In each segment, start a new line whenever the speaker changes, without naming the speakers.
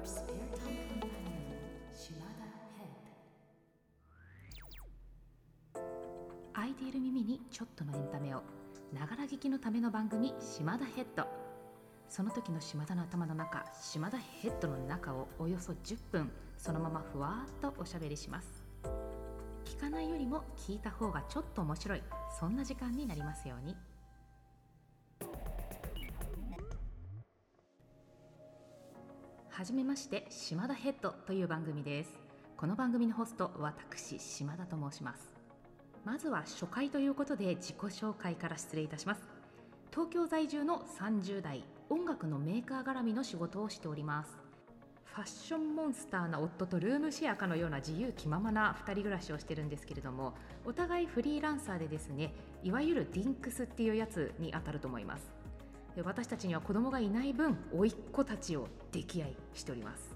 Your spare time companion, Shimada Head.
空いている耳にちょっとのエンタメをながら聞きのための番組島田ヘッド。その時の島田の頭の中島田ヘッドの中をおよそ10分そのままふわっとおしゃべりします。聞かないよりも聞いた方がちょっと面白いそんな時間になりますように。はじめまして島田ヘッドという番組です。この番組のホスト私島田と申します。まずは初回ということで自己紹介から失礼いたします。東京在住の30代音楽のメーカー絡みの仕事をしております。ファッションモンスターな夫とルームシェアかのような自由気ままな2人暮らしをしてるんですけれどもお互いフリーランサーでですねいわゆるディンクスっていうやつにあたると思います。私たちには子供がいない分甥っ子たちを溺愛しております。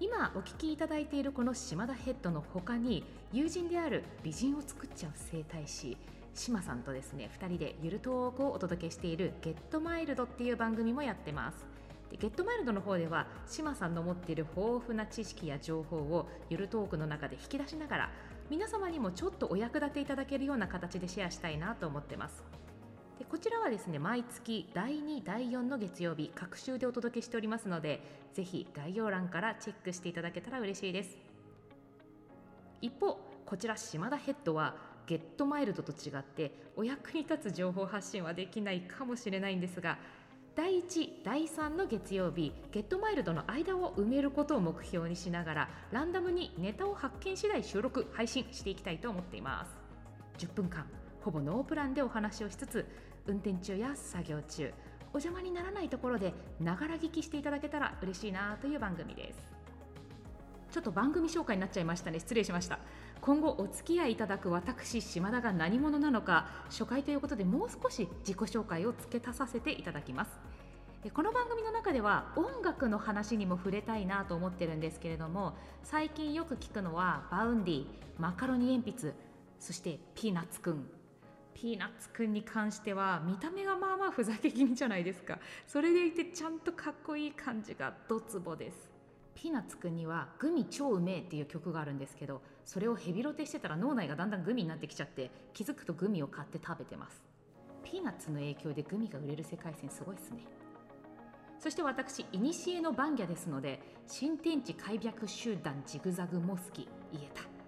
今お聞きいただいているこの島田ヘッドの他に友人である美人を作っちゃう整体師島さんとですね2人でゆるトークをお届けしている「ゲットマイルドっていう番組もやってます。でゲットマイルドの方では島さんの持っている豊富な知識や情報をゆるトークの中で引き出しながら皆様にもちょっとお役立ていただけるような形でシェアしたいなと思ってます。こちらはですね毎月第2第4の月曜日各週でお届けしておりますのでぜひ概要欄からチェックしていただけたら嬉しいです。一方こちら島田ヘッドはゲットマイルドと違ってお役に立つ情報発信はできないかもしれないんですが第1第3の月曜日ゲットマイルドの間を埋めることを目標にしながらランダムにネタを発見次第収録配信していきたいと思っています。10分間ほぼノープランでお話をしつつ運転中や作業中お邪魔にならないところでながら聞きしていただけたら嬉しいなという番組です。ちょっと番組紹介になっちゃいましたね。失礼しました。今後お付き合いいただく私島田が何者なのか初回ということでもう少し自己紹介を付け足させていただきます。この番組の中では音楽の話にも触れたいなと思ってるんですけれども最近よく聞くのは Vaundyマカロニ鉛筆そしてピーナッツくん。ピーナッツくんに関しては見た目がまあまあふざけ気味じゃないですか。それでいてちゃんとかっこいい感じがドツボです。ピーナッツくんには「グミ超うめえ」っていう曲があるんですけどそれをヘビロテしてたら脳内がだんだんグミになってきちゃって気づくとグミを買って食べてます。ピーナッツの影響でグミが売れる世界線すごいですね。そして私古のバンギャですので新天地開闢集団ジグザグも好き言えた。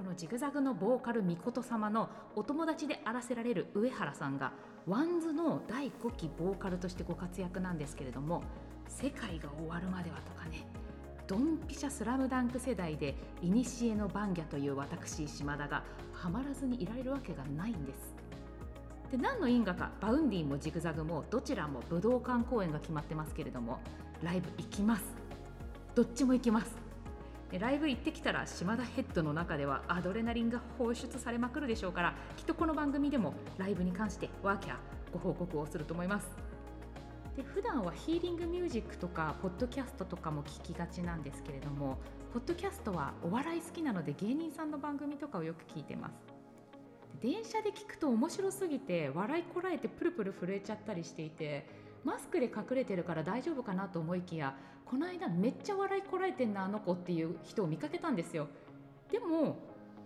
このジグザグのボーカルみこと様のお友達であらせられる上原さんが WANDS の第5期ボーカルとしてご活躍なんですけれども世界が終わるまではとかねドンピシャスラムダンク世代で古のバンギャという私島田がハマらずにいられるわけがないんです。で何の因果か Vaundy もジグザグもどちらも武道館公演が決まってますけれどもライブ行きます。どっちも行きます。ライブ行ってきたら島田ヘッドの中ではアドレナリンが放出されまくるでしょうからきっとこの番組でもライブに関してワーキャーご報告をすると思います。で普段はヒーリングミュージックとかポッドキャストとかも聞きがちなんですけれどもポッドキャストはお笑い好きなので芸人さんの番組とかをよく聞いてます。電車で聞くと面白すぎて笑いこらえてプルプル震えちゃったりしていてマスクで隠れてるから大丈夫かなと思いきやこの間めっちゃ笑いこらえてんなあの子っていう人を見かけたんですよ。でも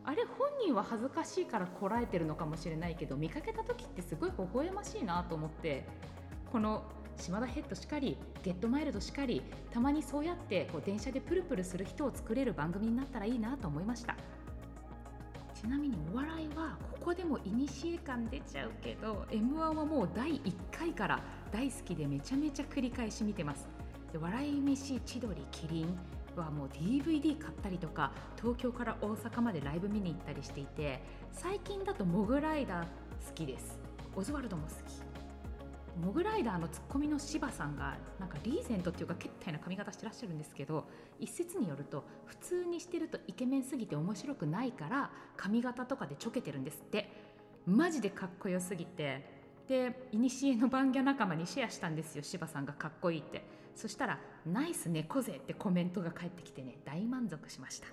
あれ本人は恥ずかしいからこらえてるのかもしれないけど見かけた時ってすごい微笑ましいなと思ってこの島田ヘッドしかりゲットマイルドしかりたまにそうやってこう電車でプルプルする人を作れる番組になったらいいなと思いました。ちなみにお笑いはここでも古感出ちゃうけど m 1はもう第1回から大好きでめちゃめちゃ繰り返し見てます。で笑い飯千鳥キリンはもう DVD 買ったりとか東京から大阪までライブ見に行ったりしていて最近だとモグライダー好きです。オズワルドも好き。モグライダーのツッコミの柴さんがなんかリーゼントっていうかけったいな髪型してらっしゃるんですけど一説によると普通にしてるとイケメンすぎて面白くないから髪型とかでちょけてるんですって。マジでかっこよすぎて。で古のバンギャ仲間にシェアしたんですよ柴さんがかっこいいって。そしたら「ナイス猫背」ってコメントが返ってきてね大満足しました。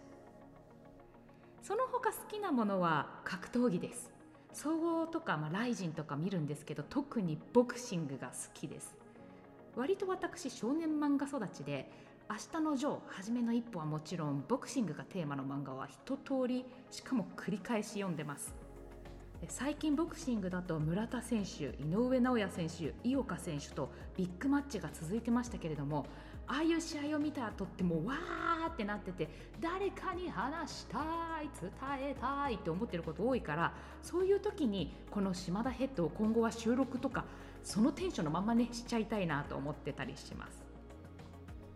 その他好きなものは格闘技です。総合とか、まあ、ライジンとか見るんですけど特にボクシングが好きです。割と私少年漫画育ちで明日のジョー初めの一歩はもちろんボクシングがテーマの漫画は一通りしかも繰り返し読んでます。最近ボクシングだと村田選手井上尚弥選手井岡選手とビッグマッチが続いてましたけれどもああいう試合を見た後ってもうわーってなってて誰かに話したい伝えたいって思ってること多いからそういう時にこの島田ヘッドを今後は収録とかそのテンションのままねしちゃいたいなと思ってたりします。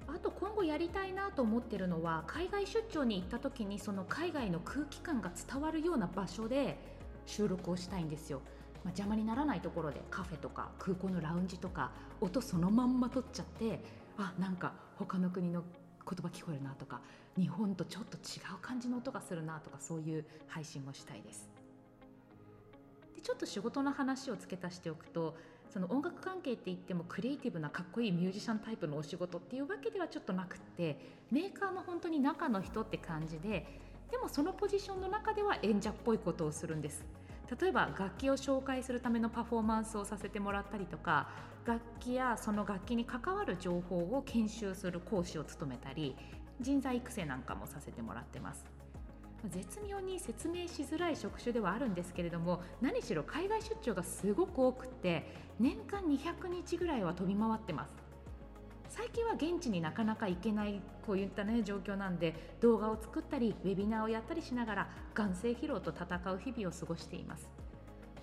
あと今後やりたいなと思ってるのは海外出張に行った時にその海外の空気感が伝わるような場所で収録をしたいんですよ、まあ、邪魔にならないところでカフェとか空港のラウンジとか音そのまんま撮っちゃってあなんか他の国の言葉聞こえるなとか日本とちょっと違う感じの音がするなとかそういう配信もしたいです。でちょっと仕事の話を付け足しておくとその音楽関係って言ってもクリエイティブなかっこいいミュージシャンタイプのお仕事っていうわけではちょっとなくってメーカーの本当に中の人って感じででもそのポジションの中では演者っぽいことをするんです。例えば楽器を紹介するためのパフォーマンスをさせてもらったりとか楽器やその楽器に関わる情報を研修する講師を務めたり人材育成なんかもさせてもらってます。絶妙に説明しづらい職種ではあるんですけれども何しろ海外出張がすごく多くて年間200日ぐらいは飛び回ってます。最近は現地になかなか行けないこういったね状況なんで動画を作ったりウェビナーをやったりしながら眼性疲労と戦う日々を過ごしています。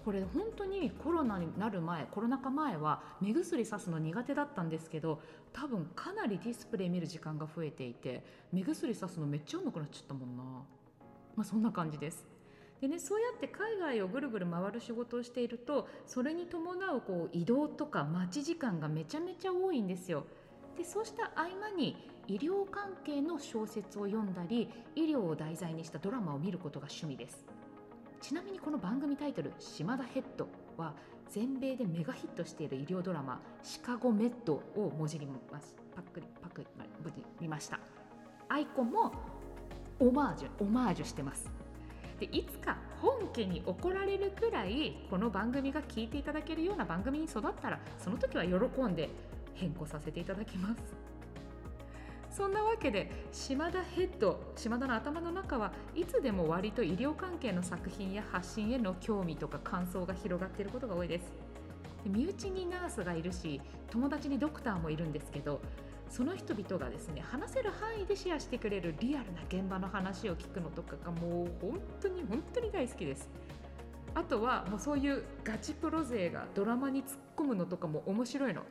これ本当にコロナになる前コロナ禍前は目薬さすの苦手だったんですけど多分かなりディスプレイ見る時間が増えていて目薬さすのめっちゃうまくなっちゃったもんな。まあそんな感じです。でね、そうやって海外をぐるぐる回る仕事をしているとそれに伴うこう移動とか待ち時間がめちゃめちゃ多いんですよ。でそうした合間に医療関係の小説を読んだり医療を題材にしたドラマを見ることが趣味です。ちなみにこの番組タイトル「島田ヘッド」は全米でメガヒットしている医療ドラマ「シカゴメッド」をもじります。パクリパクリ見ました。アイコンもオマージュオマージュしてます。でいつか本家に怒られるくらいこの番組が聞いていただけるような番組に育ったらその時は喜んで変更させていただきます。そんなわけで島田ヘッド島田の頭の中はいつでも割と医療関係の作品や発信への興味とか感想が広がっていることが多いです。身内にナースがいるし友達にドクターもいるんですけどその人々がですね話せる範囲でシェアしてくれるリアルな現場の話を聞くのとかがもう本当に本当に大好きです。あとはもうそういうガチプロ勢がドラマに突っ込むのとかも面白いの。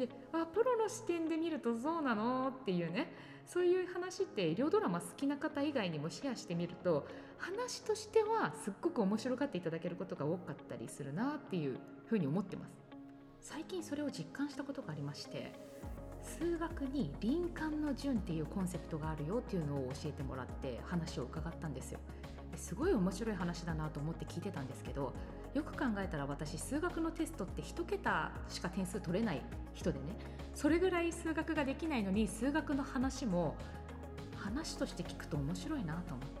であプロの視点で見るとそうなの？っていうねそういう話って医療ドラマ好きな方以外にもシェアしてみると話としてはすっごく面白がっていただけることが多かったりするなっていうふうに思ってます。最近それを実感したことがありまして数学に林間の順っていうコンセプトがあるよっていうのを教えてもらって話を伺ったんですよ。すごい面白い話だなと思って聞いてたんですけどよく考えたら私数学のテストって1桁しか点数取れない人でねそれぐらい数学ができないのに数学の話も話として聞くと面白いなと思って。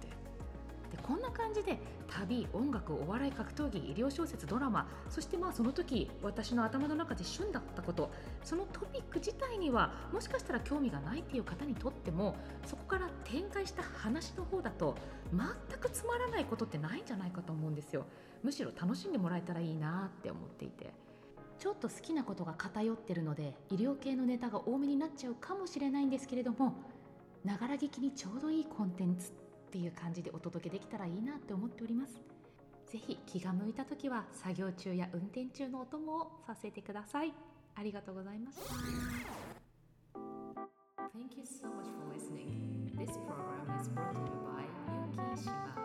でこんな感じで旅音楽お笑い格闘技医療小説ドラマそしてまあその時私の頭の中で旬だったことそのトピック自体にはもしかしたら興味がないっていう方にとってもそこから展開した話の方だと全くつまらないことってないんじゃないかと思うんですよ。むしろ楽しんでもらえたらいいなって思っていて。ちょっと好きなことが偏ってるので医療系のネタが多めになっちゃうかもしれないんですけれどもながら聞きにちょうどいいコンテンツっていう感じでお届けできたらいいなって思っております。ぜひ気が向いた時は作業中や運転中のお供をさせてください。ありがとうございました。Thank you so much for listening. This program is brought to you by Yuki Shibata.